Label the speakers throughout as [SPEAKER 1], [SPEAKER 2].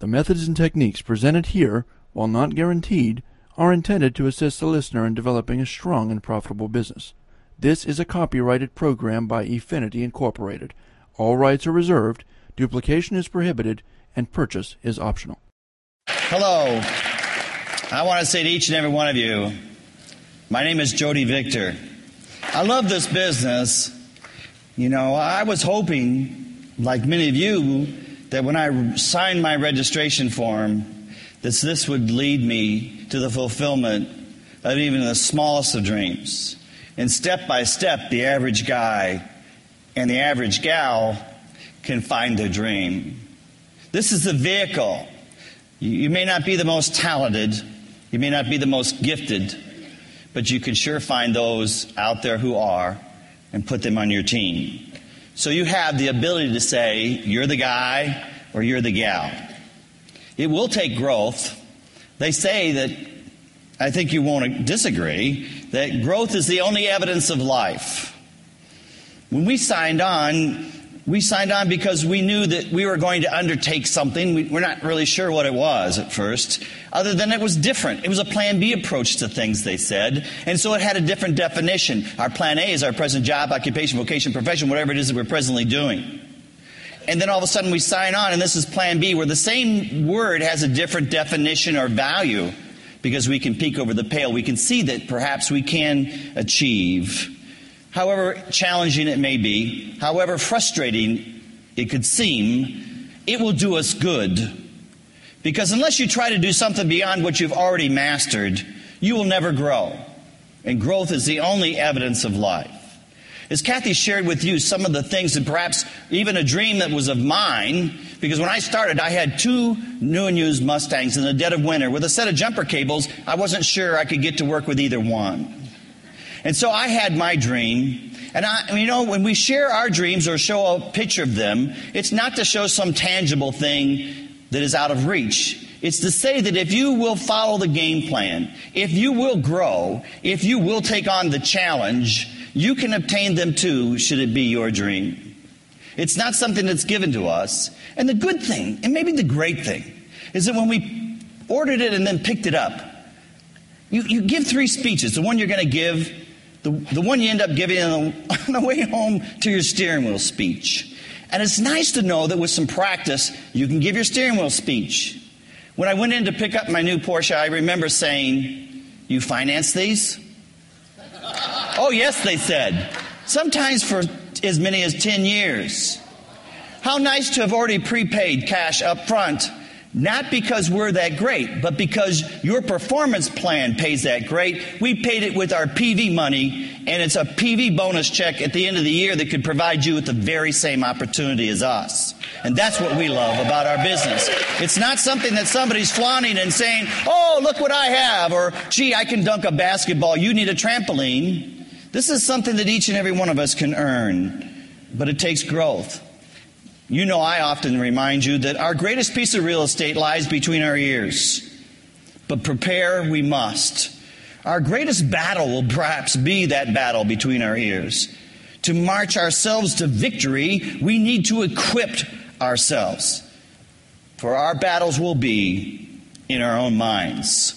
[SPEAKER 1] The methods and techniques presented here, while not guaranteed, are intended to assist the listener in developing a strong and profitable business. This is a copyrighted program by Efinity Incorporated. All rights are reserved, duplication is prohibited, and purchase is optional.
[SPEAKER 2] Hello. I want to say to each and every one of you, my name is Jody Victor. I love this business. You know, I was hoping, like many of you, that when I signed my registration form, that this would lead me to the fulfillment of even the smallest of dreams. And step by step, the average guy and the average gal can find their dream. This is the vehicle. You may not be the most talented, you may not be the most gifted, but you can sure find those out there who are and put them on your team. So you have the ability to say, you're the guy or you're the gal. It will take growth. They say that, I think you won't disagree, that growth is the only evidence of life. When we signed on, we signed on because we knew that we were going to undertake something. We, are not really sure what it was at first, other than it was different. It was a plan B approach to things, they said. And so it had a different definition. Our plan A is our present job, occupation, vocation, profession, whatever it is that we're presently doing. And then all of a sudden we sign on, and this is plan B, where the same word has a different definition or value because we can peek over the pale. We can see that perhaps we can achieve however challenging it may be, however frustrating it could seem, it will do us good. Because unless you try to do something beyond what you've already mastered, you will never grow. And growth is the only evidence of life. As Kathy shared with you some of the things and perhaps even a dream that was of mine, because when I started, I had two new and used Mustangs in the dead of winter with a set of jumper cables. I wasn't sure I could get to work with either one. And so I had my dream. And I, you know, when we share our dreams or show a picture of them, it's not to show some tangible thing that is out of reach. It's to say that if you will follow the game plan, if you will grow, if you will take on the challenge, you can obtain them too, should it be your dream. It's not something that's given to us. And the good thing, and maybe the great thing, is that when we ordered it and then picked it up, you, you give three speeches. The one you're going to give, the, the one you end up giving on the, on the way home to your steering wheel speech. And it's nice to know that with some practice, you can give your steering wheel speech. When I went in to pick up my new Porsche, I remember saying, You finance these? oh, yes, they said. Sometimes for as many as 10 years. How nice to have already prepaid cash up front not because we're that great, but because your performance plan pays that great. We paid it with our PV money, and it's a PV bonus check at the end of the year that could provide you with the very same opportunity as us. And that's what we love about our business. It's not something that somebody's flaunting and saying, oh, look what I have, or gee, I can dunk a basketball. You need a trampoline. This is something that each and every one of us can earn, but it takes growth. You know, I often remind you that our greatest piece of real estate lies between our ears. But prepare we must. Our greatest battle will perhaps be that battle between our ears. To march ourselves to victory, we need to equip ourselves. For our battles will be in our own minds.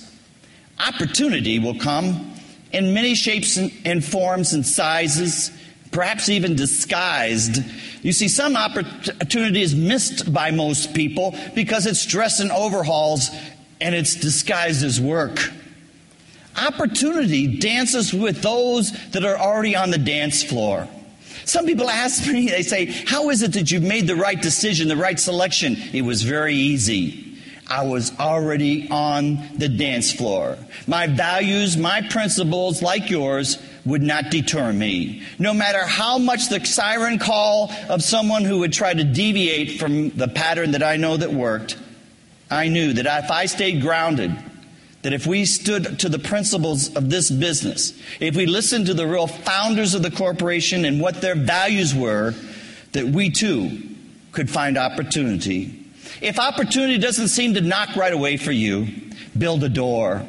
[SPEAKER 2] Opportunity will come in many shapes and forms and sizes perhaps even disguised. You see, some opportunity is missed by most people because it's dressed in overhauls and it's disguised as work. Opportunity dances with those that are already on the dance floor. Some people ask me, they say, How is it that you've made the right decision, the right selection? It was very easy. I was already on the dance floor. My values, my principles, like yours, would not deter me. No matter how much the siren call of someone who would try to deviate from the pattern that I know that worked, I knew that if I stayed grounded, that if we stood to the principles of this business, if we listened to the real founders of the corporation and what their values were, that we too could find opportunity if opportunity doesn't seem to knock right away for you, build a door.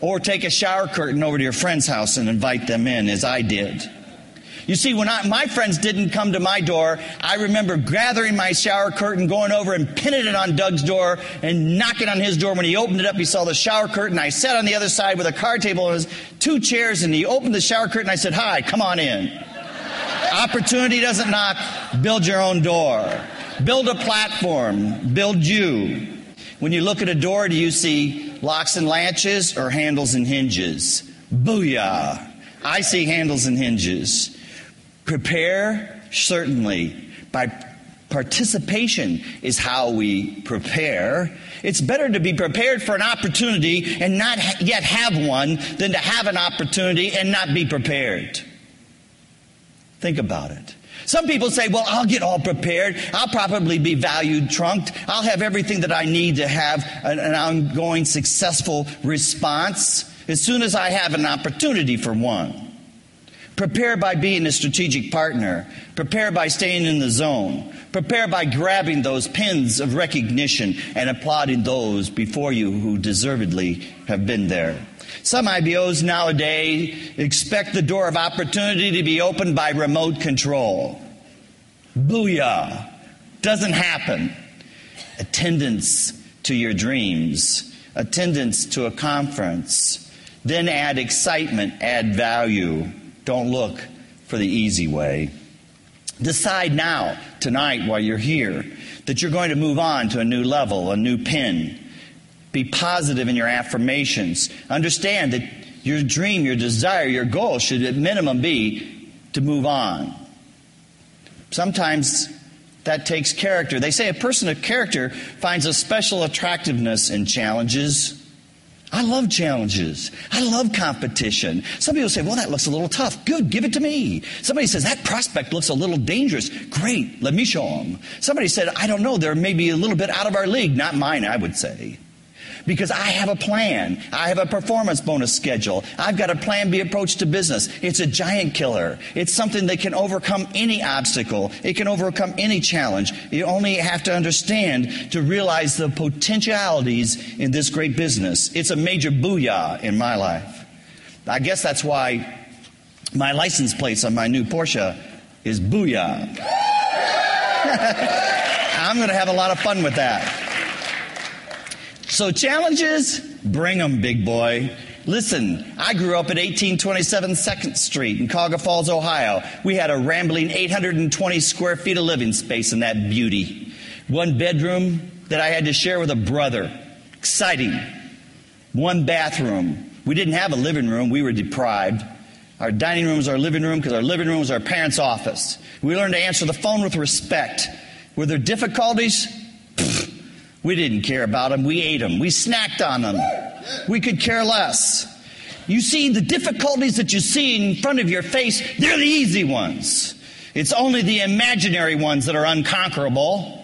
[SPEAKER 2] Or take a shower curtain over to your friend's house and invite them in, as I did. You see, when I, my friends didn't come to my door, I remember gathering my shower curtain, going over and pinning it on Doug's door and knocking on his door. When he opened it up, he saw the shower curtain. I sat on the other side with a card table and two chairs, and he opened the shower curtain. I said, Hi, come on in. Opportunity doesn't knock, build your own door. Build a platform, build you. When you look at a door, do you see locks and latches or handles and hinges? Booyah! I see handles and hinges. Prepare, certainly. By participation is how we prepare. It's better to be prepared for an opportunity and not yet have one than to have an opportunity and not be prepared. Think about it. Some people say, well, I'll get all prepared. I'll probably be valued trunked. I'll have everything that I need to have an, an ongoing successful response as soon as I have an opportunity for one. Prepare by being a strategic partner. Prepare by staying in the zone. Prepare by grabbing those pins of recognition and applauding those before you who deservedly have been there. Some IBOs nowadays expect the door of opportunity to be opened by remote control. Booyah. Doesn't happen. Attendance to your dreams. Attendance to a conference. Then add excitement, add value. Don't look for the easy way. Decide now, tonight, while you're here, that you're going to move on to a new level, a new pin. Be positive in your affirmations. Understand that your dream, your desire, your goal should at minimum be to move on. Sometimes that takes character. They say a person of character finds a special attractiveness in challenges I love challenges. I love competition. Some people say, well, that looks a little tough. Good, give it to me. Somebody says, that prospect looks a little dangerous. Great, let me show them. Somebody said, I don't know, they're maybe a little bit out of our league. Not mine, I would say because I have a plan. I have a performance bonus schedule. I've got a plan B approach to business. It's a giant killer. It's something that can overcome any obstacle. It can overcome any challenge. You only have to understand to realize the potentialities in this great business. It's a major booyah in my life. I guess that's why my license plates on my new Porsche is booyah. I'm going to have a lot of fun with that. So challenges, bring them, big boy. Listen, I grew up at 1827 2nd Street in Cuyahoga Falls, Ohio. We had a rambling 820 square feet of living space in that beauty. One bedroom that I had to share with a brother. Exciting. One bathroom. We didn't have a living room. We were deprived. Our dining room was our living room because our living room was our parents' office. We learned to answer the phone with respect. Were there difficulties? We didn't care about them. We ate them. We snacked on them. We could care less. You see, the difficulties that you see in front of your face, they're the easy ones. It's only the imaginary ones that are unconquerable.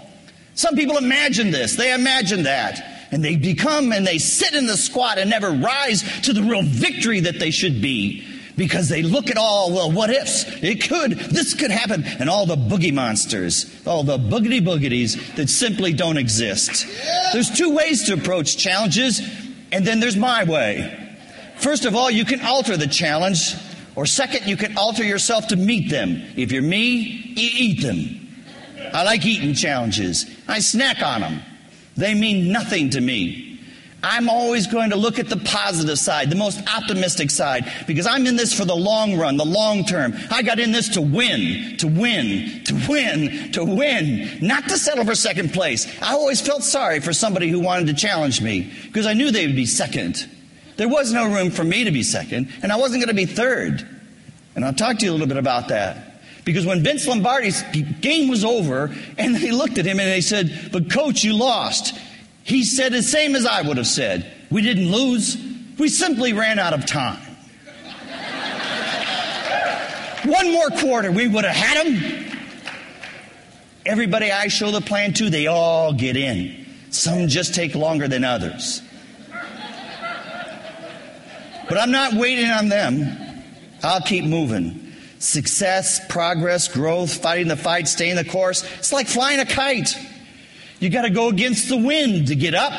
[SPEAKER 2] Some people imagine this. They imagine that. And they become and they sit in the squat and never rise to the real victory that they should be because they look at all, well, what ifs? It could, this could happen, and all the boogie monsters, all the boogity boogities that simply don't exist. There's two ways to approach challenges, and then there's my way. First of all, you can alter the challenge, or second, you can alter yourself to meet them. If you're me, you eat them. I like eating challenges. I snack on them. They mean nothing to me. I'm always going to look at the positive side, the most optimistic side, because I'm in this for the long run, the long term. I got in this to win, to win, to win, to win, not to settle for second place. I always felt sorry for somebody who wanted to challenge me, because I knew they would be second. There was no room for me to be second, and I wasn't going to be third. And I'll talk to you a little bit about that. Because when Vince Lombardi's game was over, and they looked at him and they said, But coach, you lost. He said the same as I would have said. We didn't lose, we simply ran out of time. One more quarter, we would have had him. Everybody I show the plan to, they all get in. Some just take longer than others. But I'm not waiting on them. I'll keep moving. Success, progress, growth, fighting the fight, staying the course. It's like flying a kite. You got to go against the wind to get up.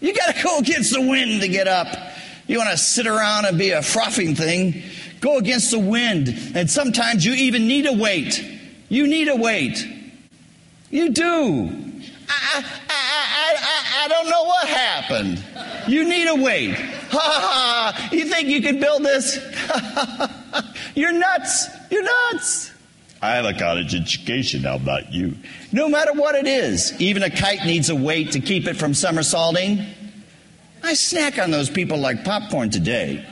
[SPEAKER 2] You got to go against the wind to get up. You want to sit around and be a frothing thing? go against the wind, and sometimes you even need a weight. You need a weight. You do. I, I, I, I, don't know what happened. You need a weight. Ha ha ha. You think you can build this? You're nuts. You're nuts. I have a college education. How about you? No matter what it is, even a kite needs a weight to keep it from somersaulting. I snack on those people like popcorn today.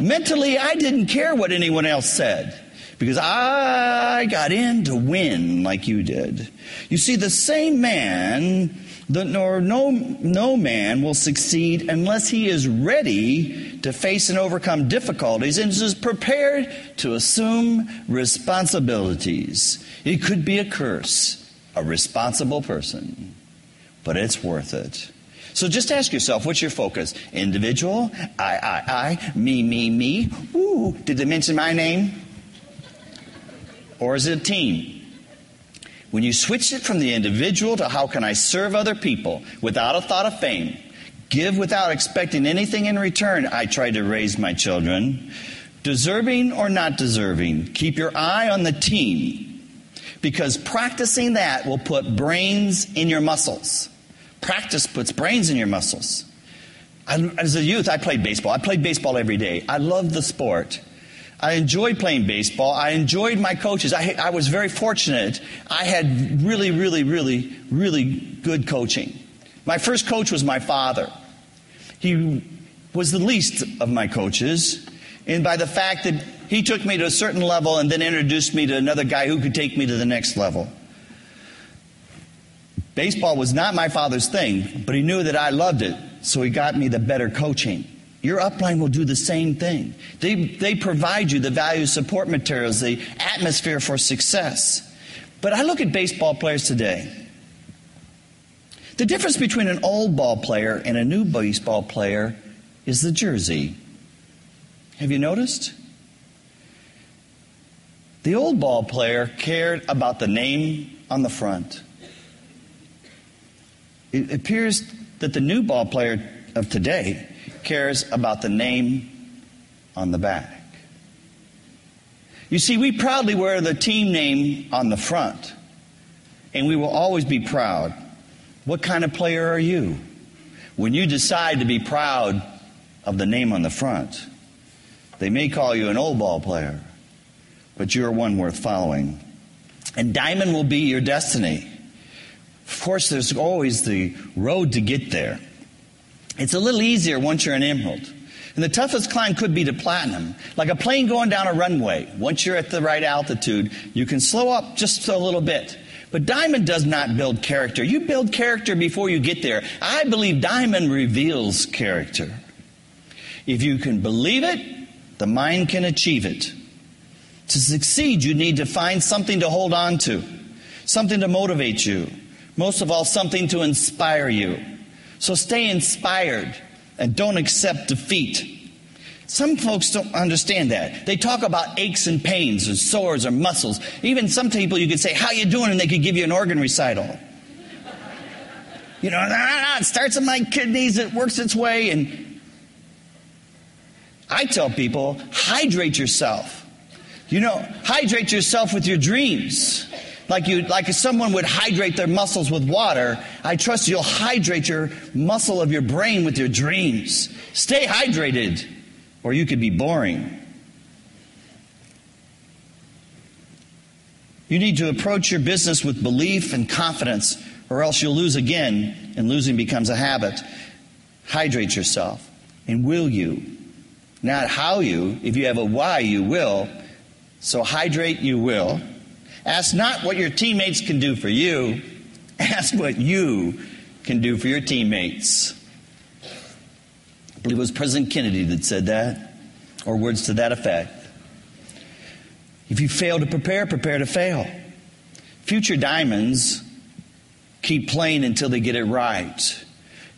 [SPEAKER 2] Mentally, I didn't care what anyone else said because I got in to win like you did. You see, the same man, the, nor no, no man will succeed unless he is ready to face and overcome difficulties and is prepared to assume responsibilities. It could be a curse, a responsible person, but it's worth it. So just ask yourself, what's your focus? Individual? I, I, I, me, me, me. Ooh, did they mention my name? Or is it a team? When you switch it from the individual to how can I serve other people without a thought of fame, give without expecting anything in return, I try to raise my children. Deserving or not deserving, keep your eye on the team because practicing that will put brains in your muscles. Practice puts brains in your muscles. As a youth, I played baseball. I played baseball every day. I loved the sport. I enjoyed playing baseball. I enjoyed my coaches. I, I was very fortunate. I had really, really, really, really good coaching. My first coach was my father. He was the least of my coaches, and by the fact that he took me to a certain level and then introduced me to another guy who could take me to the next level. Baseball was not my father's thing, but he knew that I loved it, so he got me the better coaching. Your upline will do the same thing. They, they provide you the value support materials, the atmosphere for success. But I look at baseball players today. The difference between an old ball player and a new baseball player is the jersey. Have you noticed? The old ball player cared about the name on the front. It appears that the new ball player of today cares about the name on the back. You see, we proudly wear the team name on the front, and we will always be proud. What kind of player are you? When you decide to be proud of the name on the front, they may call you an old ball player, but you're one worth following. And diamond will be your destiny. Of course, there's always the road to get there. It's a little easier once you're an emerald. And the toughest climb could be to platinum. Like a plane going down a runway. Once you're at the right altitude, you can slow up just a little bit. But diamond does not build character. You build character before you get there. I believe diamond reveals character. If you can believe it, the mind can achieve it. To succeed, you need to find something to hold on to, something to motivate you, most of all, something to inspire you. So stay inspired and don't accept defeat. Some folks don't understand that. They talk about aches and pains and sores or muscles. Even some people you could say, how you doing? And they could give you an organ recital. You know, nah, nah, it starts in my kidneys, it works its way. And I tell people, hydrate yourself. You know, hydrate yourself with your dreams like you like someone would hydrate their muscles with water i trust you'll hydrate your muscle of your brain with your dreams. Stay hydrated or you could be boring. You need to approach your business with belief and confidence or else you'll lose again and losing becomes a habit. Hydrate yourself and will you? Not how you if you have a why you will. So hydrate you will Ask not what your teammates can do for you, ask what you can do for your teammates. I believe it was President Kennedy that said that, or words to that effect. If you fail to prepare, prepare to fail. Future diamonds keep playing until they get it right.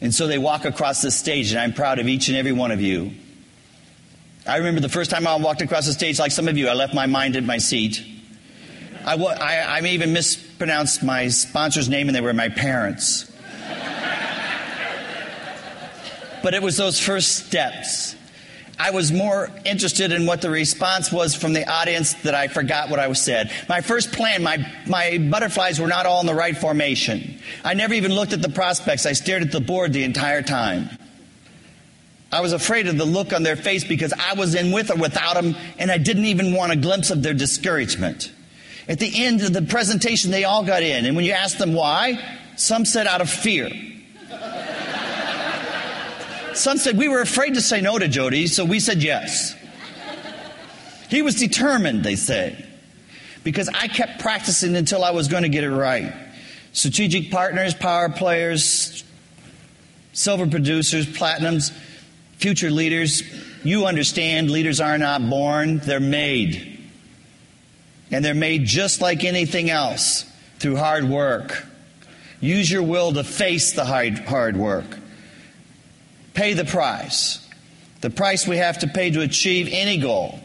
[SPEAKER 2] And so they walk across the stage, and I'm proud of each and every one of you. I remember the first time I walked across the stage, like some of you, I left my mind at my seat. I, I, even mispronounced my sponsor's name, and they were my parents. but it was those first steps. I was more interested in what the response was from the audience that I forgot what I was said. My first plan, my, my butterflies were not all in the right formation. I never even looked at the prospects. I stared at the board the entire time. I was afraid of the look on their face because I was in with or without them, and I didn't even want a glimpse of their discouragement. At the end of the presentation, they all got in, and when you asked them why, some said out of fear. Some said we were afraid to say no to Jody, so we said yes. He was determined, they say, because I kept practicing until I was going to get it right. Strategic partners, power players, silver producers, platinums, future leaders, you understand leaders are not born, they're made. And they're made just like anything else through hard work. Use your will to face the hard, hard work. Pay the price. The price we have to pay to achieve any goal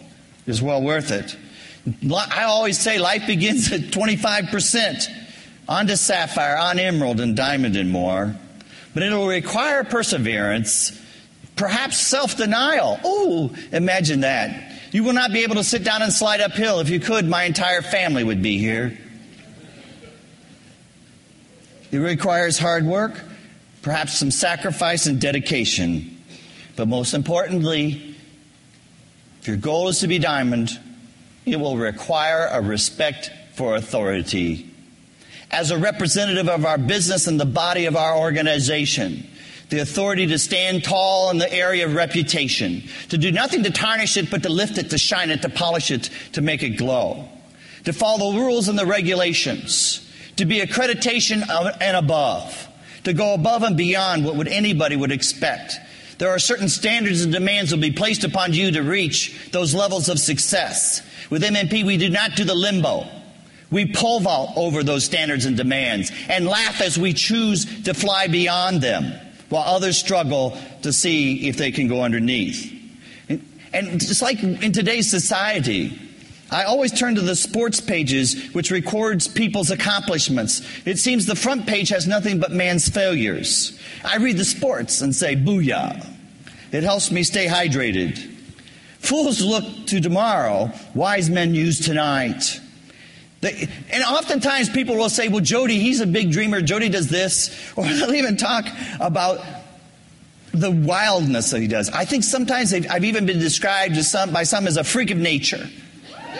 [SPEAKER 2] is well worth it. I always say life begins at 25% on to sapphire, on emerald, and diamond, and more. But it'll require perseverance Perhaps self denial. Oh, imagine that. You will not be able to sit down and slide uphill. If you could, my entire family would be here. It requires hard work, perhaps some sacrifice and dedication. But most importantly, if your goal is to be diamond, it will require a respect for authority. As a representative of our business and the body of our organization, the authority to stand tall in the area of reputation, to do nothing to tarnish it, but to lift it, to shine it, to polish it, to make it glow, to follow the rules and the regulations, to be accreditation and above, to go above and beyond what would anybody would expect. There are certain standards and demands will be placed upon you to reach those levels of success. With MMP, we do not do the limbo. We pole vault over those standards and demands and laugh as we choose to fly beyond them while others struggle to see if they can go underneath. And, and just like in today's society, I always turn to the sports pages, which records people's accomplishments. It seems the front page has nothing but man's failures. I read the sports and say, booyah. It helps me stay hydrated. Fools look to tomorrow, wise men use tonight. They, and oftentimes people will say, well, Jody, he's a big dreamer. Jody does this. Or they'll even talk about the wildness that he does. I think sometimes I've even been described some, by some as a freak of nature.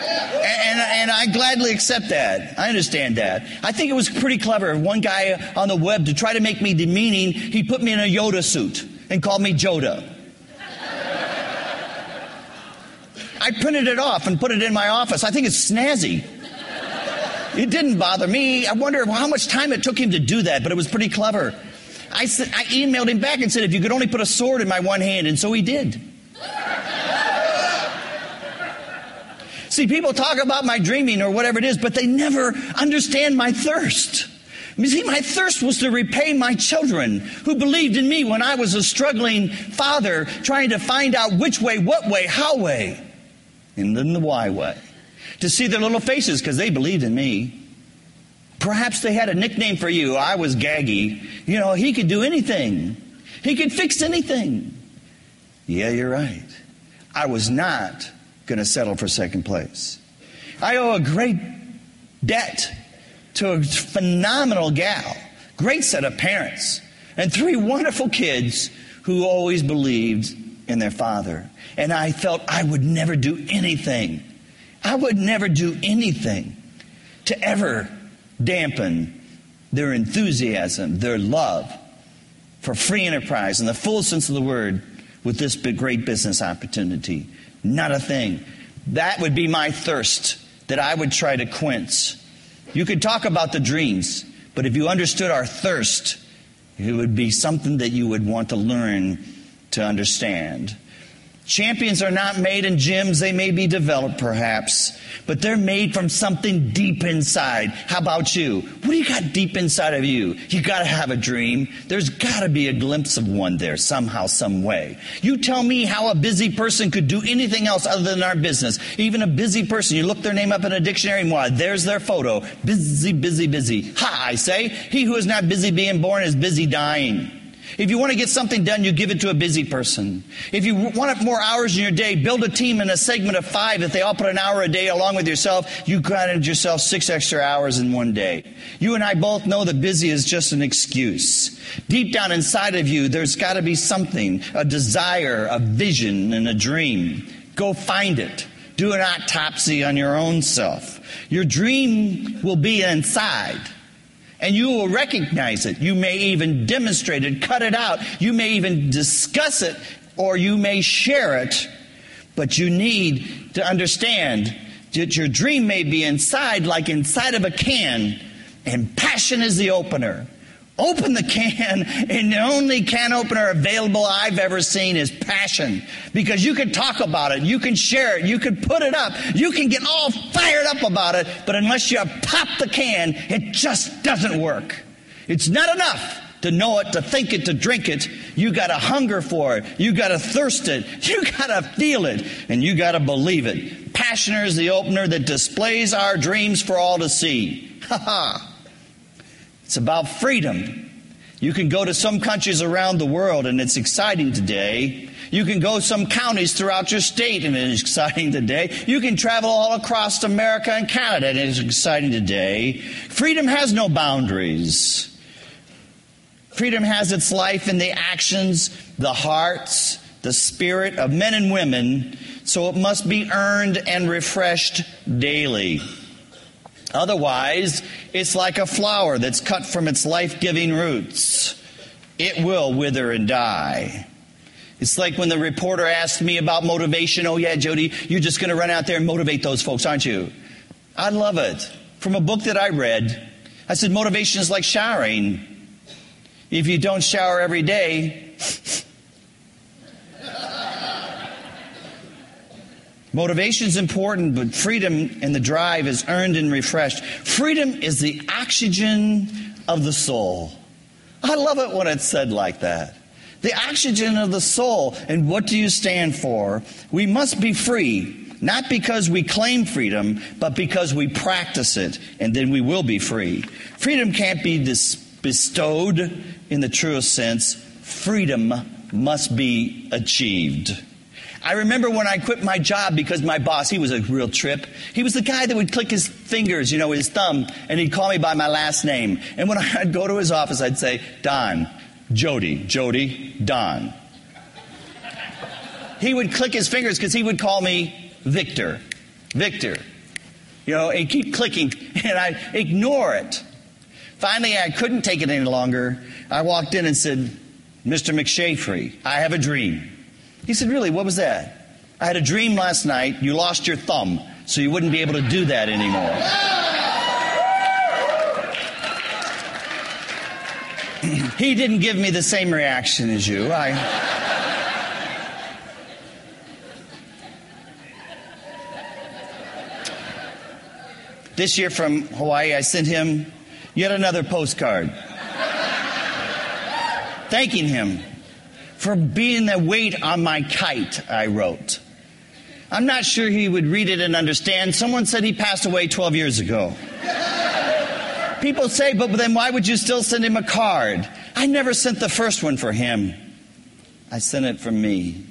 [SPEAKER 2] And, and, I gladly accept that. I understand that. I think it was pretty clever. One guy on the web to try to make me demeaning, he put me in a Yoda suit and called me Joda. I printed it off and put it in my office. I think it's snazzy. It didn't bother me. I wonder how much time it took him to do that, but it was pretty clever. I, said, I emailed him back and said, if you could only put a sword in my one hand, and so he did. See, people talk about my dreaming or whatever it is, but they never understand my thirst. You see, my thirst was to repay my children who believed in me when I was a struggling father trying to find out which way, what way, how way, and then the why way to see their little faces because they believed in me. Perhaps they had a nickname for you. I was Gaggy. You know, he could do anything. He could fix anything. Yeah, you're right. I was not going to settle for second place. I owe a great debt to a phenomenal gal, great set of parents, and three wonderful kids who always believed in their father. And I felt I would never do anything I would never do anything to ever dampen their enthusiasm, their love for free enterprise in the full sense of the word with this great business opportunity. Not a thing. That would be my thirst that I would try to quench. You could talk about the dreams, but if you understood our thirst, it would be something that you would want to learn to understand. Champions are not made in gyms. They may be developed perhaps, but they're made from something deep inside. How about you? What do you got deep inside of you? You gotta have a dream. There's gotta be a glimpse of one there somehow, some way. You tell me how a busy person could do anything else other than our business. Even a busy person, you look their name up in a dictionary and why, there's their photo. Busy, busy, busy. Ha, I say. He who is not busy being born is busy dying. If you want to get something done, you give it to a busy person. If you want more hours in your day, build a team in a segment of five. If they all put an hour a day along with yourself, you granted yourself six extra hours in one day. You and I both know that busy is just an excuse. Deep down inside of you, there's got to be something, a desire, a vision, and a dream. Go find it. Do an autopsy on your own self. Your dream will be inside. And you will recognize it. You may even demonstrate it, cut it out. You may even discuss it, or you may share it. But you need to understand that your dream may be inside, like inside of a can, and passion is the opener. Open the can, and the only can opener available I've ever seen is passion. Because you can talk about it, you can share it, you can put it up, you can get all fired up about it, but unless you pop the can, it just doesn't work. It's not enough to know it, to think it, to drink it. You gotta hunger for it. You gotta thirst it. You gotta feel it. And you gotta believe it. Passion is the opener that displays our dreams for all to see. Ha ha. It's about freedom. You can go to some countries around the world and it's exciting today. You can go some counties throughout your state and it's exciting today. You can travel all across America and Canada and it's exciting today. Freedom has no boundaries. Freedom has its life in the actions, the hearts, the spirit of men and women, so it must be earned and refreshed daily. Otherwise, it's like a flower that's cut from its life giving roots. It will wither and die. It's like when the reporter asked me about motivation. Oh, yeah, Jody, you're just going to run out there and motivate those folks, aren't you? I love it. From a book that I read, I said motivation is like showering. If you don't shower every day, Motivation is important, but freedom and the drive is earned and refreshed. Freedom is the oxygen of the soul. I love it when it's said like that. The oxygen of the soul. And what do you stand for? We must be free, not because we claim freedom, but because we practice it, and then we will be free. Freedom can't be dis- bestowed in the truest sense, freedom must be achieved. I remember when I quit my job because my boss, he was a real trip. He was the guy that would click his fingers, you know, his thumb, and he'd call me by my last name. And when I'd go to his office, I'd say, Don, Jody, Jody, Don. He would click his fingers because he would call me Victor, Victor. You know, and keep clicking, and I'd ignore it. Finally, I couldn't take it any longer. I walked in and said, Mr. McShafery, I have a dream. He said, Really, what was that? I had a dream last night. You lost your thumb, so you wouldn't be able to do that anymore. he didn't give me the same reaction as you. I. This year from Hawaii, I sent him yet another postcard thanking him for being the weight on my kite, I wrote. I'm not sure he would read it and understand. Someone said he passed away 12 years ago. People say, but then why would you still send him a card? I never sent the first one for him. I sent it for me.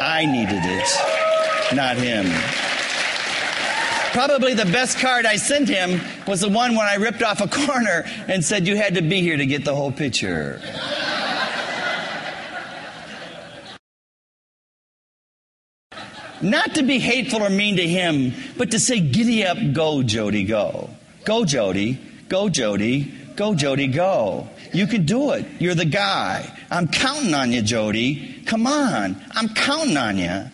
[SPEAKER 2] I needed it, not him. Probably the best card I sent him was the one when I ripped off a corner and said you had to be here to get the whole picture. Not to be hateful or mean to him, but to say, giddy up, go, Jody, go. Go, Jody. Go, Jody. Go, Jody, go. You can do it. You're the guy. I'm counting on you, Jody. Come on. I'm counting on you.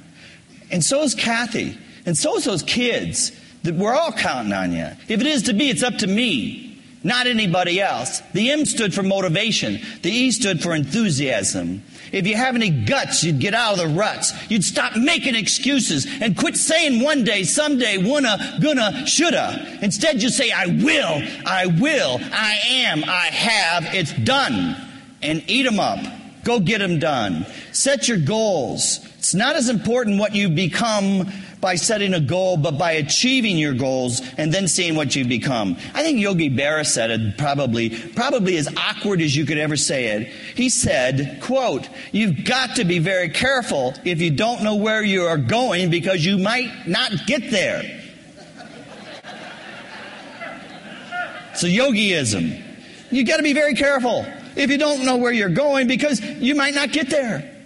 [SPEAKER 2] And so is Kathy. And so is those kids. That we're all counting on you. If it is to be, it's up to me, not anybody else. The M stood for motivation. The E stood for enthusiasm. If you have any guts, you'd get out of the ruts. You'd stop making excuses and quit saying one day, someday, wanna, gonna, shoulda. Instead, you say, I will, I will, I am, I have, it's done. And eat them up. Go get them done. Set your goals. It's not as important what you become, by setting a goal, but by achieving your goals and then seeing what you've become. I think Yogi Berra said it probably, probably as awkward as you could ever say it. He said, quote, you've got to be very careful if you don't know where you are going because you might not get there. So yogiism. You've got to be very careful if you don't know where you're going because you might not get there.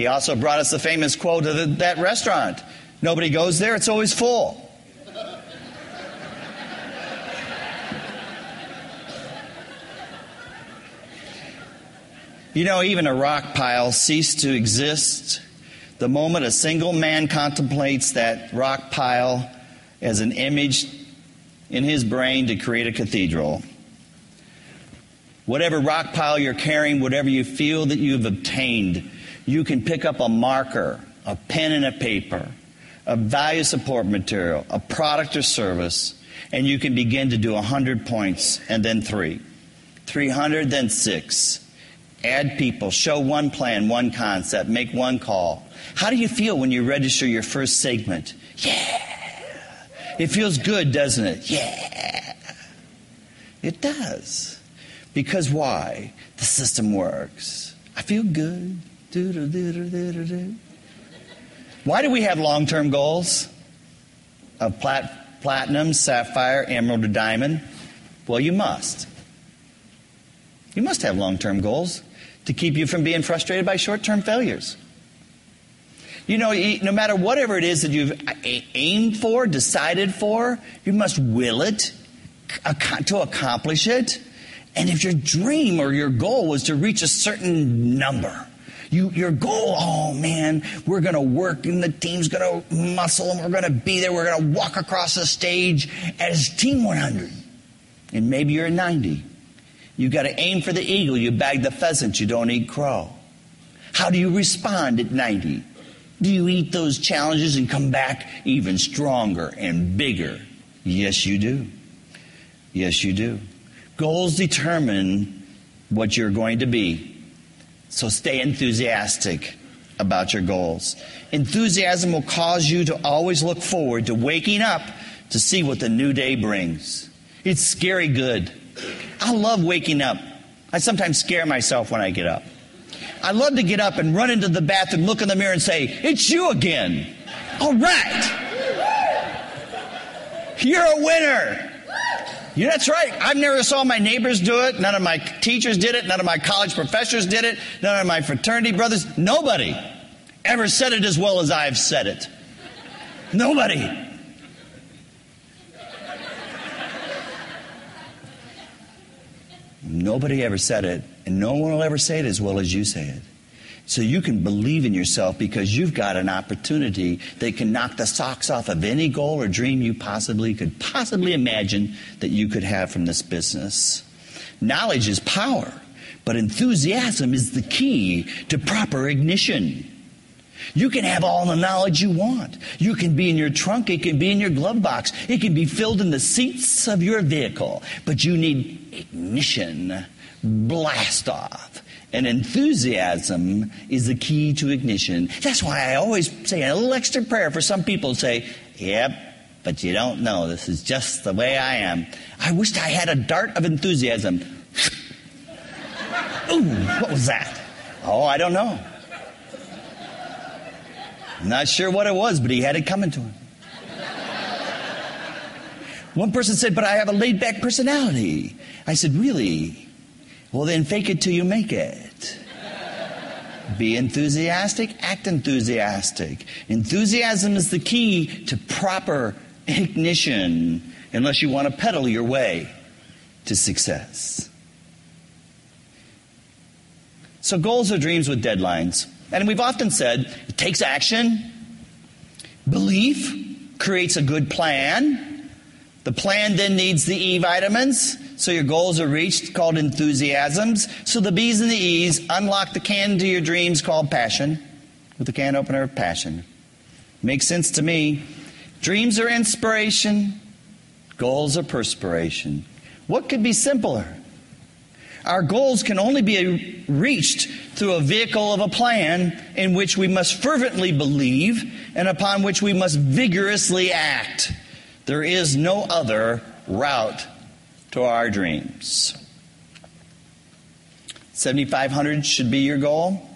[SPEAKER 2] He also brought us the famous quote of the, that restaurant Nobody goes there, it's always full. You know, even a rock pile ceased to exist the moment a single man contemplates that rock pile as an image in his brain to create a cathedral. Whatever rock pile you're carrying, whatever you feel that you've obtained, you can pick up a marker, a pen and a paper, a value support material, a product or service, and you can begin to do 100 points and then three. 300, then six. Add people, show one plan, one concept, make one call. How do you feel when you register your first segment? Yeah. It feels good, doesn't it? Yeah. It does. Because why? The system works. I feel good. Why do we have long term goals of plat- platinum, sapphire, emerald, or diamond? Well, you must. You must have long term goals to keep you from being frustrated by short term failures. You know, no matter whatever it is that you've aimed for, decided for, you must will it to accomplish it. And if your dream or your goal was to reach a certain number, you, your goal, oh man, we're going to work and the team's going to muscle and we're going to be there. We're going to walk across the stage as Team 100. And maybe you're a 90. You've got to aim for the eagle. You bag the pheasant. You don't eat crow. How do you respond at 90? Do you eat those challenges and come back even stronger and bigger? Yes, you do. Yes, you do. Goals determine what you're going to be. So stay enthusiastic about your goals. Enthusiasm will cause you to always look forward to waking up to see what the new day brings. It's scary good. I love waking up. I sometimes scare myself when I get up. I love to get up and run into the bathroom, look in the mirror, and say, It's you again. All right. You're a winner. That's right. I've never saw my neighbors do it. None of my teachers did it. None of my college professors did it. None of my fraternity brothers. Nobody ever said it as well as I've said it. Nobody. Nobody ever said it, and no one will ever say it as well as you say it. So you can believe in yourself because you've got an opportunity that can knock the socks off of any goal or dream you possibly could possibly imagine that you could have from this business. Knowledge is power, but enthusiasm is the key to proper ignition. You can have all the knowledge you want. You can be in your trunk. It can be in your glove box. It can be filled in the seats of your vehicle. But you need ignition, blast off. And enthusiasm is the key to ignition. That's why I always say a little extra prayer for some people say, Yep, but you don't know. This is just the way I am. I wished I had a dart of enthusiasm. Ooh, what was that? Oh, I don't know. I'm not sure what it was, but he had it coming to him. One person said, But I have a laid back personality. I said, Really? Well, then fake it till you make it. Be enthusiastic, act enthusiastic. Enthusiasm is the key to proper ignition, unless you want to pedal your way to success. So, goals are dreams with deadlines. And we've often said it takes action, belief creates a good plan. The plan then needs the E vitamins so your goals are reached, called enthusiasms. So the B's and the E's unlock the can to your dreams called passion with the can opener of passion. Makes sense to me. Dreams are inspiration, goals are perspiration. What could be simpler? Our goals can only be reached through a vehicle of a plan in which we must fervently believe and upon which we must vigorously act. There is no other route to our dreams. 7,500 should be your goal,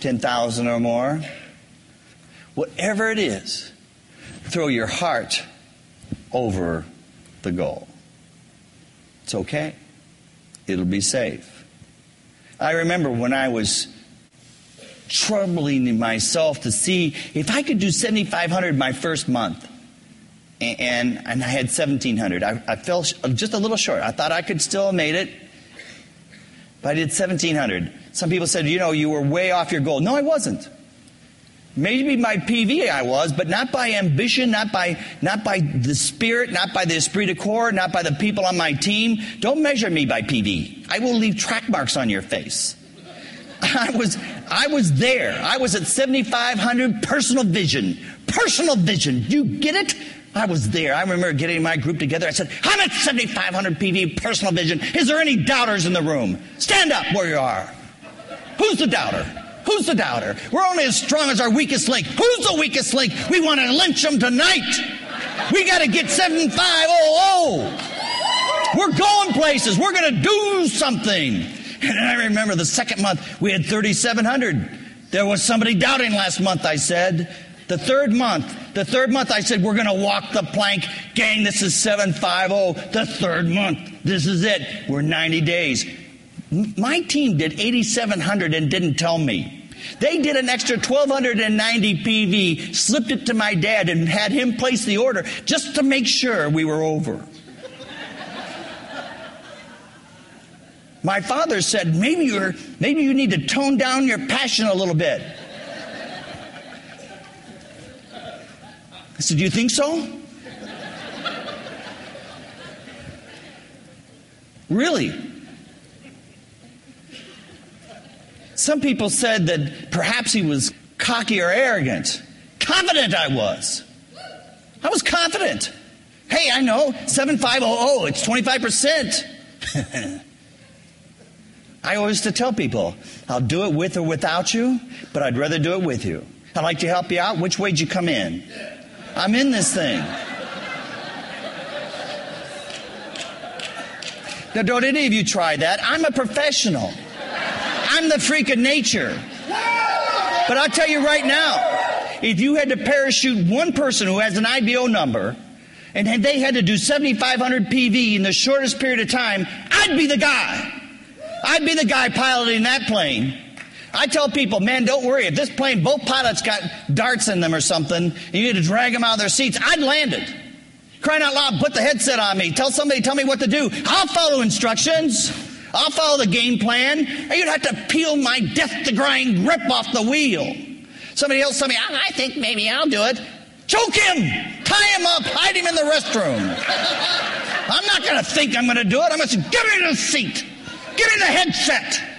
[SPEAKER 2] 10,000 or more. Whatever it is, throw your heart over the goal. It's okay it'll be safe. I remember when I was troubling myself to see if I could do 7,500 my first month. And, and I had 1,700. I, I fell just a little short. I thought I could still have made it. But I did 1,700. Some people said, you know, you were way off your goal. No, I wasn't. Maybe by PV I was, but not by ambition, not by, not by the spirit, not by the esprit de corps, not by the people on my team. Don't measure me by PV. I will leave track marks on your face. I was, I was there. I was at 7,500 personal vision. Personal vision. Do You get it? I was there. I remember getting my group together. I said, I'm at 7,500 PV personal vision. Is there any doubters in the room? Stand up where you are. Who's the doubter? Who's the doubter? We're only as strong as our weakest link. Who's the weakest link? We want to lynch them tonight. We got to get 7500. We're going places. We're going to do something. And I remember the second month we had 3,700. There was somebody doubting last month, I said. The third month, the third month I said, we're going to walk the plank. Gang, this is 750. The third month, this is it. We're 90 days. My team did 8,700 and didn't tell me. They did an extra 1290 PV, slipped it to my dad, and had him place the order just to make sure we were over. My father said, maybe, you're, maybe you need to tone down your passion a little bit. Said, Do you think so? Really? Some people said that perhaps he was cocky or arrogant. Confident I was. I was confident. Hey, I know, 7500, it's 25%. I always to tell people, I'll do it with or without you, but I'd rather do it with you. I'd like to help you out. Which way'd you come in? I'm in this thing. Now, don't any of you try that. I'm a professional. I'm the freak of nature. But I'll tell you right now, if you had to parachute one person who has an IBO number and they had to do 7,500 PV in the shortest period of time, I'd be the guy. I'd be the guy piloting that plane. I tell people, man, don't worry. If this plane, both pilots got darts in them or something, and you need to drag them out of their seats, I'd land it. Crying out loud, put the headset on me. Tell somebody, tell me what to do. I'll follow instructions. I'll follow the game plan. Or You'd have to peel my death to grind grip off the wheel. Somebody else tell me, I think maybe I'll do it. Choke him! Tie him up! Hide him in the restroom! I'm not going to think I'm going to do it. I'm going to say, give me the seat! Give me the headset!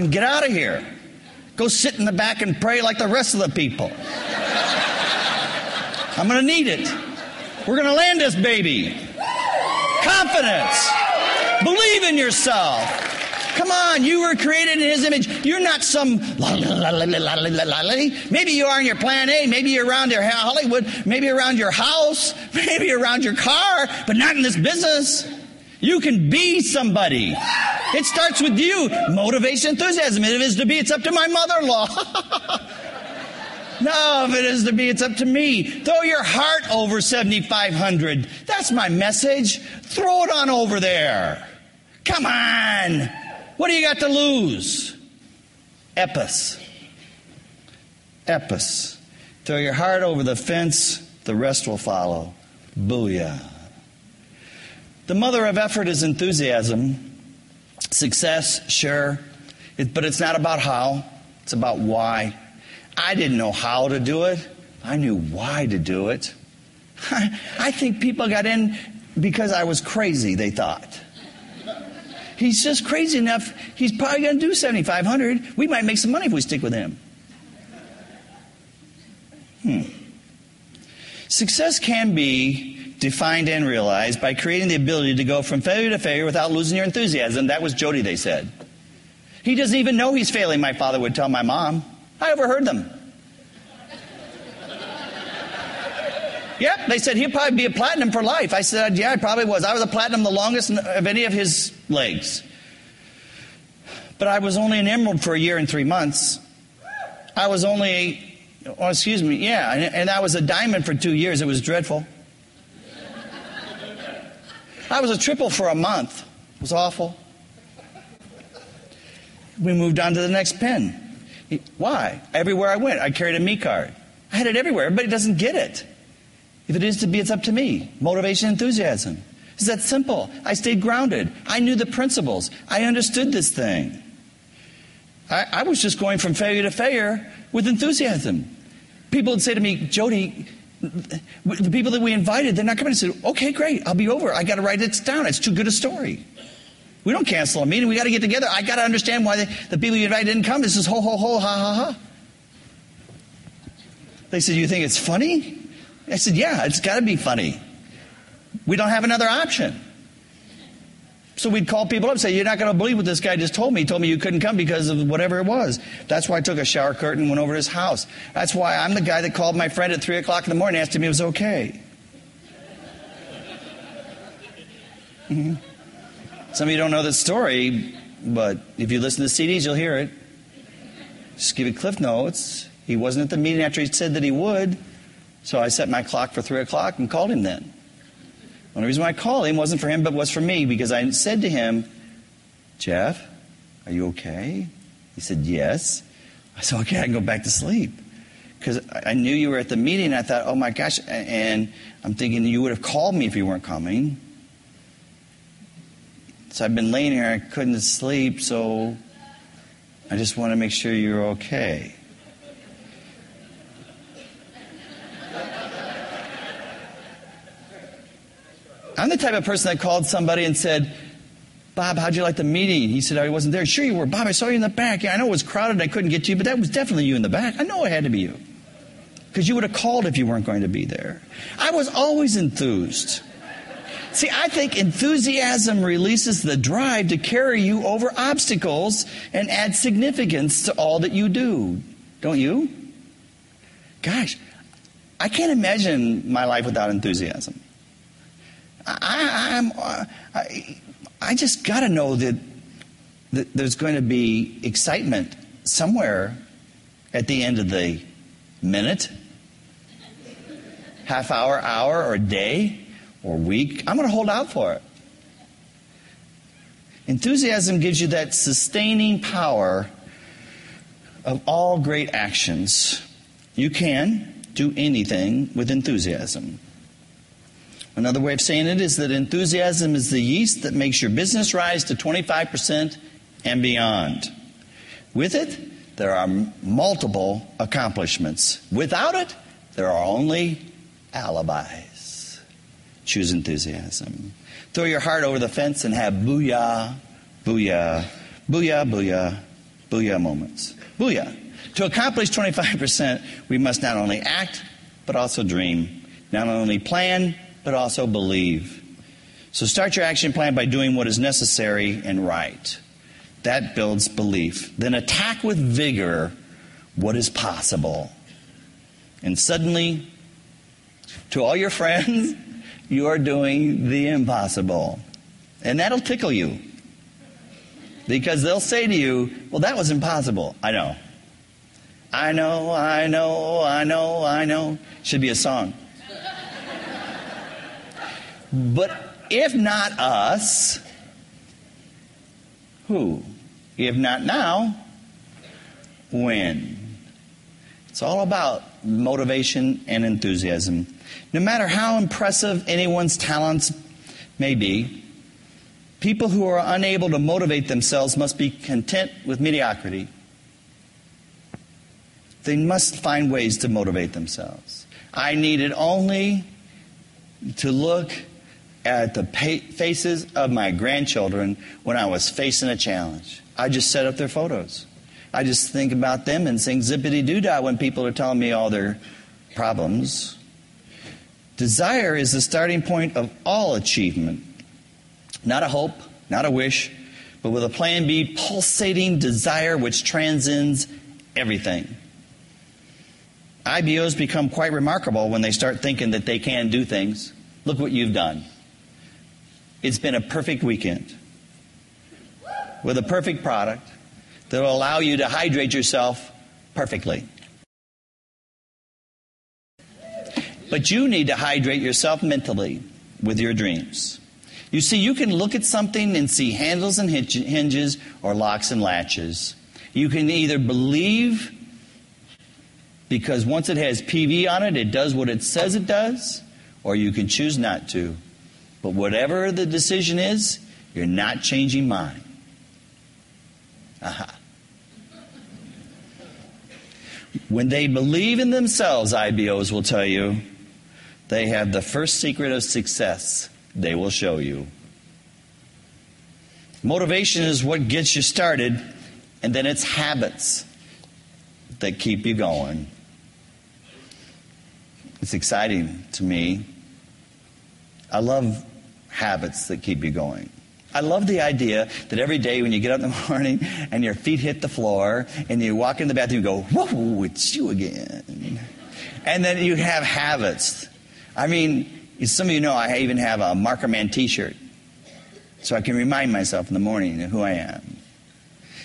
[SPEAKER 2] And get out of here. Go sit in the back and pray like the rest of the people. I'm going to need it. We're going to land this baby. Confidence. Believe in yourself. Come on, you were created in His image. You're not some. Maybe you are in your plan A. Maybe you're around your Hollywood. Maybe around your house. Maybe around your car, but not in this business. You can be somebody. It starts with you. Motivation, enthusiasm. If it is to be, it's up to my mother-in-law. no, if it is to be, it's up to me. Throw your heart over 7,500. That's my message. Throw it on over there. Come on. What do you got to lose? Epis. Epis. Throw your heart over the fence, the rest will follow. Booyah. The mother of effort is enthusiasm. Success, sure, it, but it's not about how, it's about why. I didn't know how to do it, I knew why to do it. I think people got in because I was crazy, they thought. He's just crazy enough. He's probably going to do 7,500. We might make some money if we stick with him. Hmm. Success can be defined and realized by creating the ability to go from failure to failure without losing your enthusiasm. That was Jody, they said. He doesn't even know he's failing, my father would tell my mom. I overheard them. Yep, they said he'd probably be a platinum for life. I said, yeah, I probably was. I was a platinum the longest of any of his legs. But I was only an emerald for a year and three months. I was only, oh, excuse me, yeah, and, and I was a diamond for two years. It was dreadful. I was a triple for a month. It was awful. We moved on to the next pin. Why? Everywhere I went, I carried a me card. I had it everywhere. Everybody doesn't get it. If it is to be, it's up to me. Motivation, enthusiasm. It's that simple. I stayed grounded. I knew the principles. I understood this thing. I, I was just going from failure to failure with enthusiasm. People would say to me, Jody, the people that we invited, they're not coming. I said, okay, great. I'll be over. I got to write it down. It's too good a story. We don't cancel a meeting. We got to get together. I got to understand why the people you invited didn't come. This is ho, ho, ho, ha, ha, ha. They said, you think it's funny? I said, Yeah, it's got to be funny. We don't have another option. So we'd call people up and say, You're not going to believe what this guy just told me. He told me you couldn't come because of whatever it was. That's why I took a shower curtain and went over to his house. That's why I'm the guy that called my friend at 3 o'clock in the morning and asked him if it was okay. Mm-hmm. Some of you don't know this story, but if you listen to CDs, you'll hear it. Just give you cliff notes. He wasn't at the meeting after he said that he would. So I set my clock for 3 o'clock and called him then. The only reason why I called him wasn't for him, but was for me, because I said to him, Jeff, are you okay? He said, Yes. I said, Okay, I can go back to sleep. Because I knew you were at the meeting, I thought, Oh my gosh, and I'm thinking you would have called me if you weren't coming. So I've been laying here, I couldn't sleep, so I just want to make sure you're okay. I'm the type of person that called somebody and said, Bob, how'd you like the meeting? He said, I wasn't there. Sure you were. Bob, I saw you in the back. Yeah, I know it was crowded I couldn't get to you, but that was definitely you in the back. I know it had to be you. Because you would have called if you weren't going to be there. I was always enthused. See, I think enthusiasm releases the drive to carry you over obstacles and add significance to all that you do. Don't you? Gosh, I can't imagine my life without enthusiasm. I, I'm, uh, I, I just got to know that, that there's going to be excitement somewhere at the end of the minute, half hour, hour, or day, or week. I'm going to hold out for it. Enthusiasm gives you that sustaining power of all great actions. You can do anything with enthusiasm. Another way of saying it is that enthusiasm is the yeast that makes your business rise to 25% and beyond. With it, there are multiple accomplishments. Without it, there are only alibis. Choose enthusiasm. Throw your heart over the fence and have booyah, booyah, booyah, booyah, booyah moments. Booyah. To accomplish 25%, we must not only act, but also dream. Not only plan, but also believe. So start your action plan by doing what is necessary and right. That builds belief. Then attack with vigor what is possible. And suddenly, to all your friends, you are doing the impossible. And that'll tickle you. Because they'll say to you, well, that was impossible. I know. I know, I know, I know, I know. Should be a song. But if not us, who? If not now, when? It's all about motivation and enthusiasm. No matter how impressive anyone's talents may be, people who are unable to motivate themselves must be content with mediocrity. They must find ways to motivate themselves. I needed only to look at the faces of my grandchildren when I was facing a challenge. I just set up their photos. I just think about them and sing zippity doo dah when people are telling me all their problems. Desire is the starting point of all achievement. Not a hope, not a wish, but with a plan B, pulsating desire which transcends everything. IBOs become quite remarkable when they start thinking that they can do things. Look what you've done. It's been a perfect weekend with a perfect product that will allow you to hydrate yourself perfectly. But you need to hydrate yourself mentally with your dreams. You see, you can look at something and see handles and hinges or locks and latches. You can either believe because once it has PV on it, it does what it says it does, or you can choose not to. But whatever the decision is, you're not changing mine. Aha. When they believe in themselves, IBOs will tell you, they have the first secret of success. They will show you. Motivation is what gets you started, and then it's habits that keep you going. It's exciting to me. I love habits that keep you going. I love the idea that every day when you get up in the morning and your feet hit the floor and you walk in the bathroom, you go, whoa, it's you again. And then you have habits. I mean, some of you know I even have a Marker Man t shirt. So I can remind myself in the morning who I am.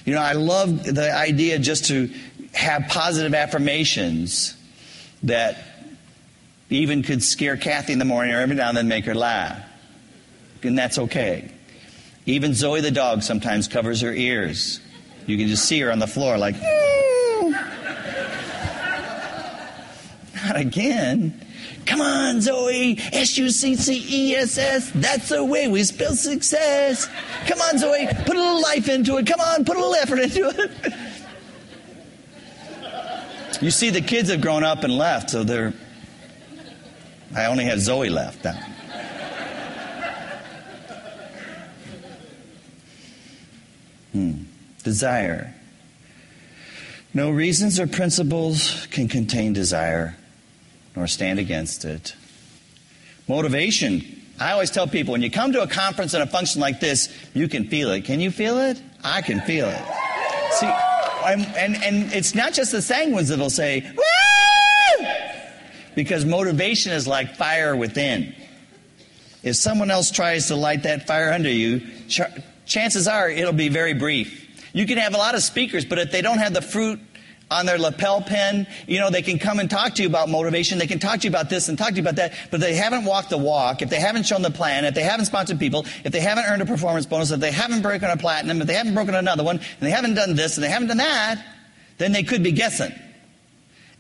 [SPEAKER 2] You know, I love the idea just to have positive affirmations that even could scare Kathy in the morning or every now and then make her laugh. And that's okay. Even Zoe the dog sometimes covers her ears. You can just see her on the floor like, hmm. not again. Come on, Zoe. S U C C E S S. That's the way we spell success. Come on, Zoe. Put a little life into it. Come on, put a little effort into it. You see, the kids have grown up and left, so they're. I only have Zoe left now. Hmm. Desire. No reasons or principles can contain desire nor stand against it. Motivation. I always tell people when you come to a conference and a function like this, you can feel it. Can you feel it? I can feel it. See, I'm, and, and it's not just the sanguines that'll say, Woo! Because motivation is like fire within. If someone else tries to light that fire under you, chances are it'll be very brief. You can have a lot of speakers, but if they don't have the fruit on their lapel pin. You know, they can come and talk to you about motivation. They can talk to you about this and talk to you about that. But if they haven't walked the walk, if they haven't shown the plan, if they haven't sponsored people, if they haven't earned a performance bonus, if they haven't broken a platinum, if they haven't broken another one, and they haven't done this and they haven't done that, then they could be guessing.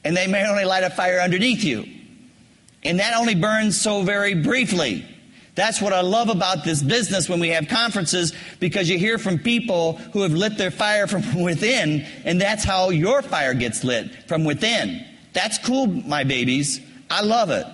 [SPEAKER 2] And they may only light a fire underneath you. And that only burns so very briefly. That's what I love about this business when we have conferences because you hear from people who have lit their fire from within, and that's how your fire gets lit from within. That's cool, my babies. I love it.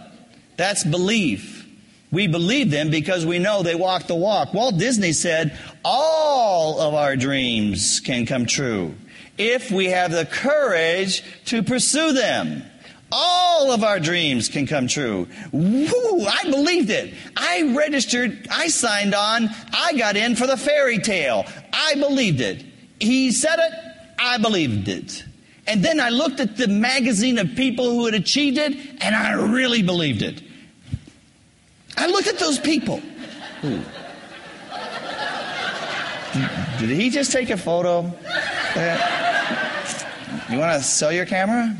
[SPEAKER 2] That's belief. We believe them because we know they walk the walk. Walt Disney said, all of our dreams can come true if we have the courage to pursue them. All of our dreams can come true. Woo, I believed it. I registered, I signed on, I got in for the fairy tale. I believed it. He said it, I believed it. And then I looked at the magazine of people who had achieved it, and I really believed it. I looked at those people. Ooh. Did he just take a photo? Uh, you want to sell your camera?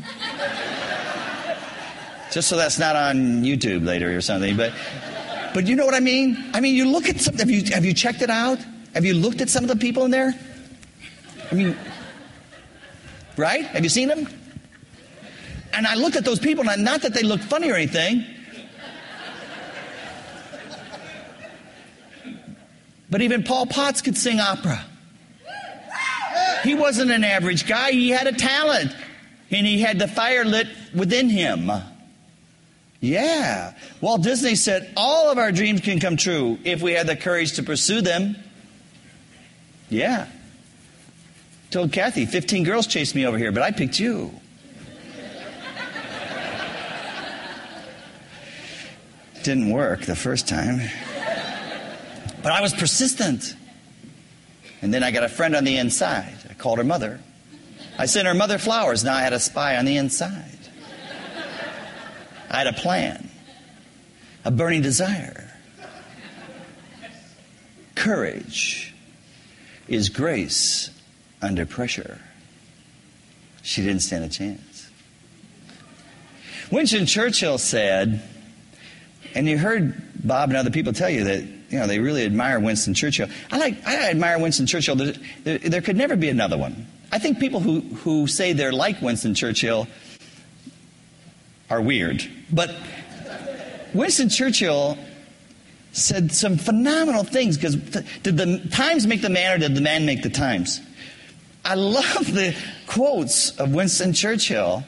[SPEAKER 2] Just so that's not on YouTube later or something. But, but you know what I mean? I mean, you look at some, have you, have you checked it out? Have you looked at some of the people in there? I mean, right? Have you seen them? And I looked at those people, and not that they looked funny or anything, but even Paul Potts could sing opera. He wasn't an average guy, he had a talent, and he had the fire lit within him. Yeah. Walt Disney said all of our dreams can come true if we had the courage to pursue them. Yeah. Told Kathy, 15 girls chased me over here, but I picked you. Didn't work the first time. But I was persistent. And then I got a friend on the inside. I called her mother. I sent her mother flowers. Now I had a spy on the inside. I had a plan, a burning desire. Courage is grace under pressure. She didn't stand a chance. Winston Churchill said, and you heard Bob and other people tell you that you know they really admire Winston Churchill. I like I admire Winston Churchill. There, there, there could never be another one. I think people who, who say they're like Winston Churchill are weird. But Winston Churchill said some phenomenal things because did the times make the man or did the man make the times? I love the quotes of Winston Churchill,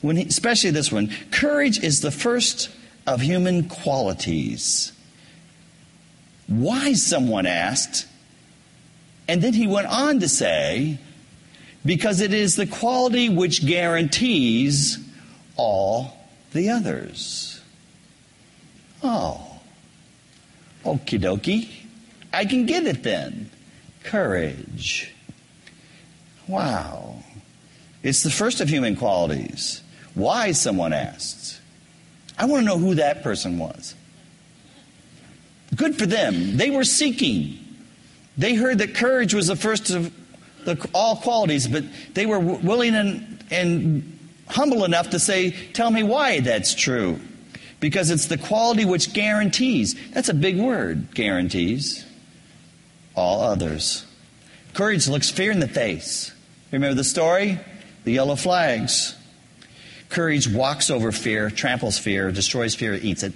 [SPEAKER 2] when he, especially this one. Courage is the first of human qualities. Why, someone asked. And then he went on to say, because it is the quality which guarantees all the others. Oh, okie dokie. I can get it then. Courage. Wow. It's the first of human qualities. Why, someone asks. I want to know who that person was. Good for them. They were seeking. They heard that courage was the first of the, all qualities, but they were willing and, and humble enough to say, Tell me why that's true. Because it's the quality which guarantees. That's a big word, guarantees. All others. Courage looks fear in the face. Remember the story? The yellow flags. Courage walks over fear, tramples fear, destroys fear, eats it.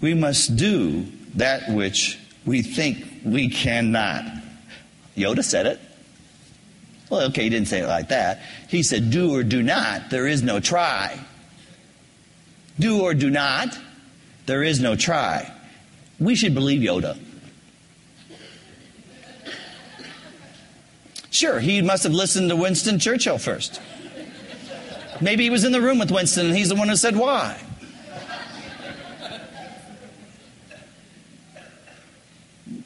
[SPEAKER 2] We must do that which we think we cannot. Yoda said it. Well, okay, he didn't say it like that. He said, do or do not, there is no try. Do or do not, there is no try. We should believe Yoda. Sure, he must have listened to Winston Churchill first. Maybe he was in the room with Winston and he's the one who said why.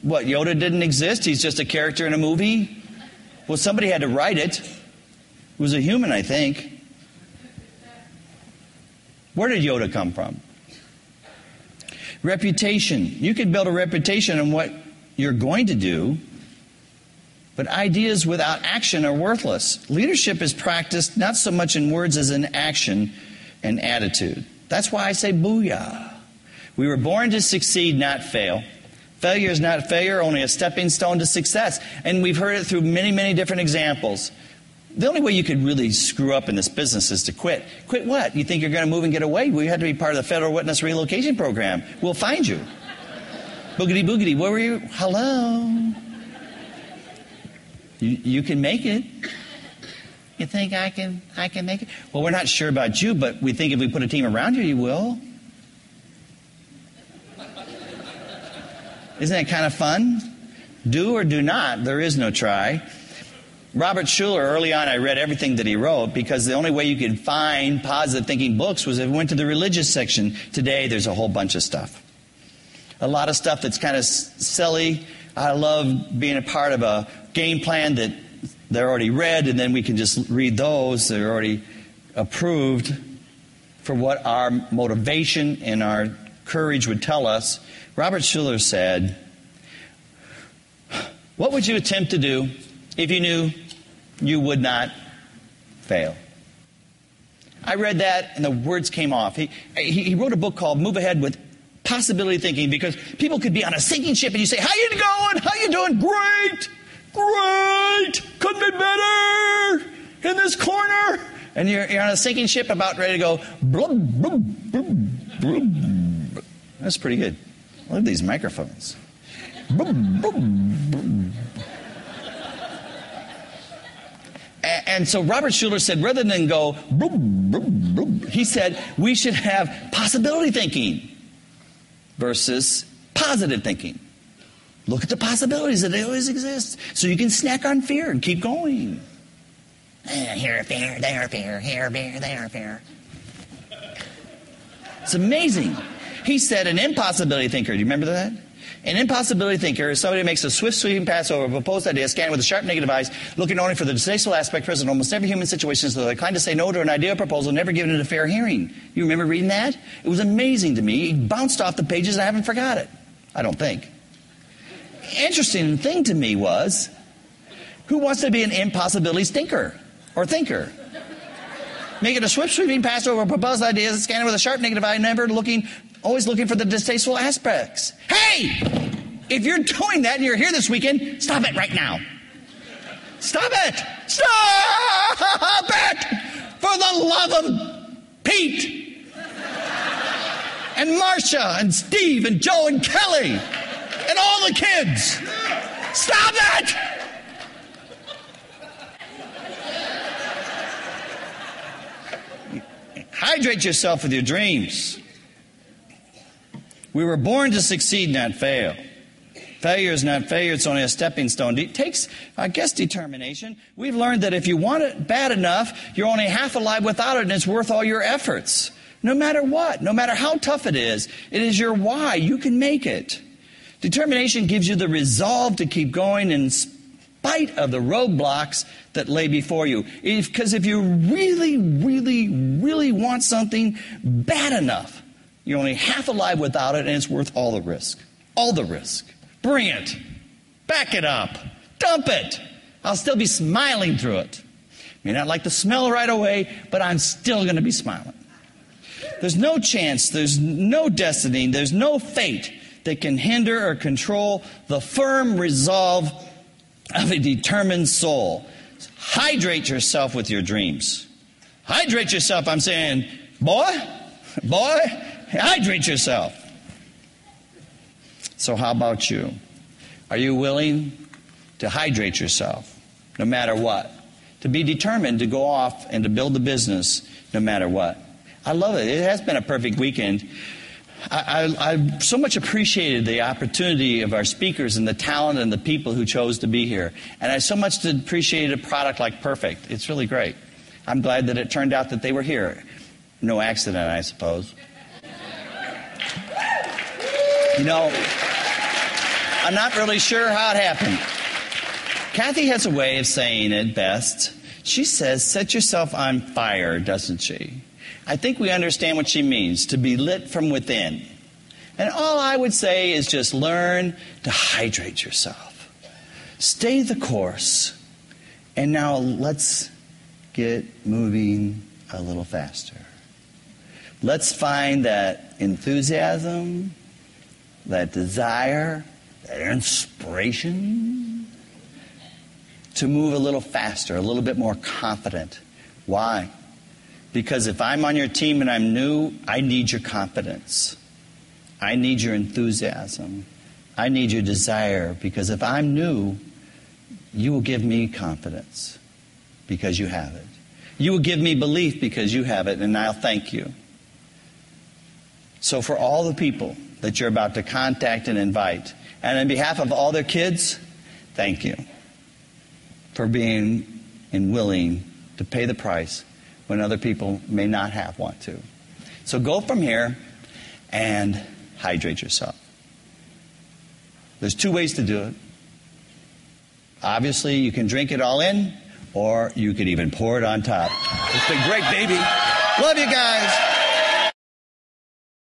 [SPEAKER 2] What, Yoda didn't exist? He's just a character in a movie? Well, somebody had to write it. It was a human, I think. Where did Yoda come from? Reputation. You could build a reputation on what you're going to do, but ideas without action are worthless. Leadership is practiced not so much in words as in action and attitude. That's why I say booyah. We were born to succeed, not fail. Failure is not failure, only a stepping stone to success. And we've heard it through many, many different examples. The only way you could really screw up in this business is to quit. Quit what? You think you're going to move and get away? You have to be part of the Federal Witness Relocation Program. We'll find you. Boogity boogity, where were you? Hello. You, you can make it. You think I can I can make it? Well, we're not sure about you, but we think if we put a team around you, you will. Isn't that kind of fun? Do or do not, there is no try. Robert Schuller, early on, I read everything that he wrote because the only way you could find positive thinking books was if you went to the religious section. Today, there's a whole bunch of stuff. A lot of stuff that's kind of silly. I love being a part of a game plan that they're already read, and then we can just read those. They're already approved for what our motivation and our courage would tell us. Robert Schuller said, What would you attempt to do if you knew you would not fail? I read that and the words came off. He, he, wrote a book called Move Ahead with Possibility Thinking because people could be on a sinking ship and you say, How you going? How you doing? Great! Great! Couldn't be better! In this corner! And you're, you're on a sinking ship about ready to go. Blub, blub, blub, That's pretty good. Look at these microphones. And so Robert Schuller said, rather than go, he said, we should have possibility thinking versus positive thinking. Look at the possibilities that always exist. So you can snack on fear and keep going. Eh, here, fear, there, fear, here, fear, there, fear. It's amazing. He said an impossibility thinker. Do you remember that? An impossibility thinker is somebody who makes a swift sweeping pass over a proposed idea, scanning with a sharp negative eyes, looking only for the distasteful aspect present in almost every human situation, so they're inclined to say no to an idea or proposal, never given it a fair hearing. You remember reading that? It was amazing to me. It bounced off the pages and I haven't forgot it. I don't think. Interesting thing to me was, who wants to be an impossibility stinker or thinker? Making a swift sweeping pass over proposed ideas, scanning with a sharp negative eye, never looking always looking for the distasteful aspects. Hey, if you're doing that and you're here this weekend, stop it right now. Stop it! Stop it! For the love of Pete and Marcia and Steve and Joe and Kelly and all the kids. Stop it! Hydrate yourself with your dreams. We were born to succeed, not fail. Failure is not failure, it's only a stepping stone. It takes, I guess, determination. We've learned that if you want it bad enough, you're only half alive without it, and it's worth all your efforts. No matter what, no matter how tough it is, it is your why. You can make it. Determination gives you the resolve to keep going in spite of the roadblocks that lay before you. Because if, if you really, really, really want something bad enough, you're only half alive without it, and it's worth all the risk. All the risk. Bring it. Back it up. Dump it. I'll still be smiling through it. May not like the smell right away, but I'm still going to be smiling. There's no chance, there's no destiny, there's no fate that can hinder or control the firm resolve of a determined soul. Hydrate yourself with your dreams. Hydrate yourself, I'm saying, boy, boy, Hydrate yourself. So, how about you? Are you willing to hydrate yourself no matter what? To be determined to go off and to build the business no matter what? I love it. It has been a perfect weekend. I, I, I, so much appreciated the opportunity of our speakers and the talent and the people who chose to be here. And I so much appreciated a product like Perfect. It's really great. I'm glad that it turned out that they were here. No accident, I suppose. You know, I'm not really sure how it happened. Kathy has a way of saying it best. She says, set yourself on fire, doesn't she? I think we understand what she means to be lit from within. And all I would say is just learn to hydrate yourself. Stay the course. And now let's get moving a little faster. Let's find that enthusiasm, that desire, that inspiration to move a little faster, a little bit more confident. Why? Because if I'm on your team and I'm new, I need your confidence. I need your enthusiasm. I need your desire because if I'm new, you will give me confidence because you have it. You will give me belief because you have it, and I'll thank you. So, for all the people that you're about to contact and invite. And on behalf of all their kids, thank you for being and willing to pay the price when other people may not have want to. So go from here and hydrate yourself. There's two ways to do it. Obviously, you can drink it all in, or you could even pour it on top. It's been great, baby. Love you guys.